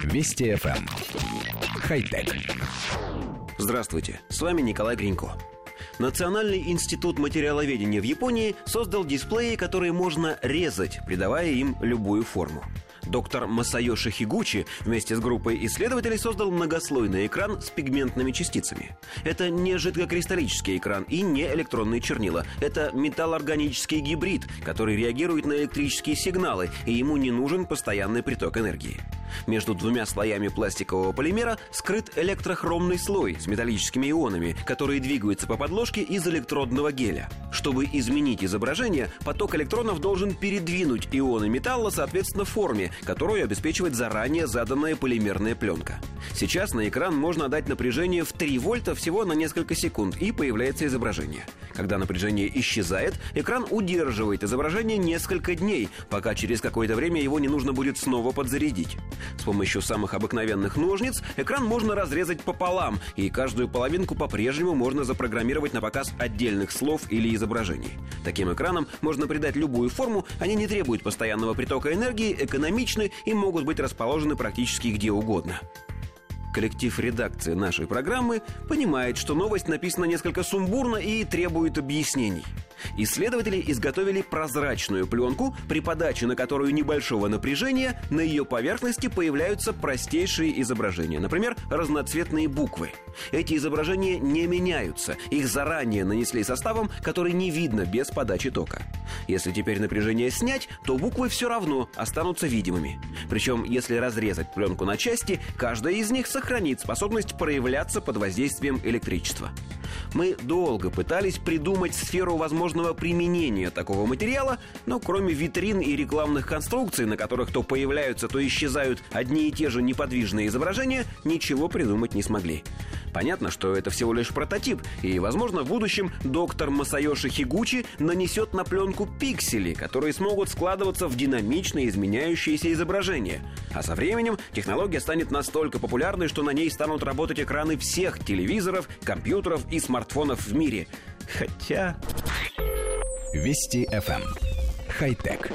Вести FM. Эм. Хай-тек. Здравствуйте, с вами Николай Гринько. Национальный институт материаловедения в Японии создал дисплеи, которые можно резать, придавая им любую форму. Доктор Масайоши Хигучи вместе с группой исследователей создал многослойный экран с пигментными частицами. Это не жидкокристаллический экран и не электронные чернила. Это металлорганический гибрид, который реагирует на электрические сигналы, и ему не нужен постоянный приток энергии. Между двумя слоями пластикового полимера скрыт электрохромный слой с металлическими ионами, которые двигаются по подложке из электродного геля. Чтобы изменить изображение, поток электронов должен передвинуть ионы металла соответственно форме, которую обеспечивает заранее заданная полимерная пленка. Сейчас на экран можно дать напряжение в 3 вольта всего на несколько секунд, и появляется изображение. Когда напряжение исчезает, экран удерживает изображение несколько дней, пока через какое-то время его не нужно будет снова подзарядить. С помощью самых обыкновенных ножниц экран можно разрезать пополам, и каждую половинку по-прежнему можно запрограммировать на показ отдельных слов или изображений. Таким экранам можно придать любую форму, они не требуют постоянного притока энергии, экономичны и могут быть расположены практически где угодно. Коллектив редакции нашей программы понимает, что новость написана несколько сумбурно и требует объяснений. Исследователи изготовили прозрачную пленку, при подаче на которую небольшого напряжения на ее поверхности появляются простейшие изображения, например, разноцветные буквы. Эти изображения не меняются, их заранее нанесли составом, который не видно без подачи тока. Если теперь напряжение снять, то буквы все равно останутся видимыми. Причем, если разрезать пленку на части, каждая из них сохранит способность проявляться под воздействием электричества. Мы долго пытались придумать сферу возможного применения такого материала, но кроме витрин и рекламных конструкций, на которых то появляются, то исчезают одни и те же неподвижные изображения, ничего придумать не смогли. Понятно, что это всего лишь прототип, и, возможно, в будущем доктор Масайоши Хигучи нанесет на пленку пиксели, которые смогут складываться в динамично изменяющиеся изображения. А со временем технология станет настолько популярной, что на ней станут работать экраны всех телевизоров, компьютеров и смартфонов в мире. Хотя... Вести FM. Эм. Хай-тек.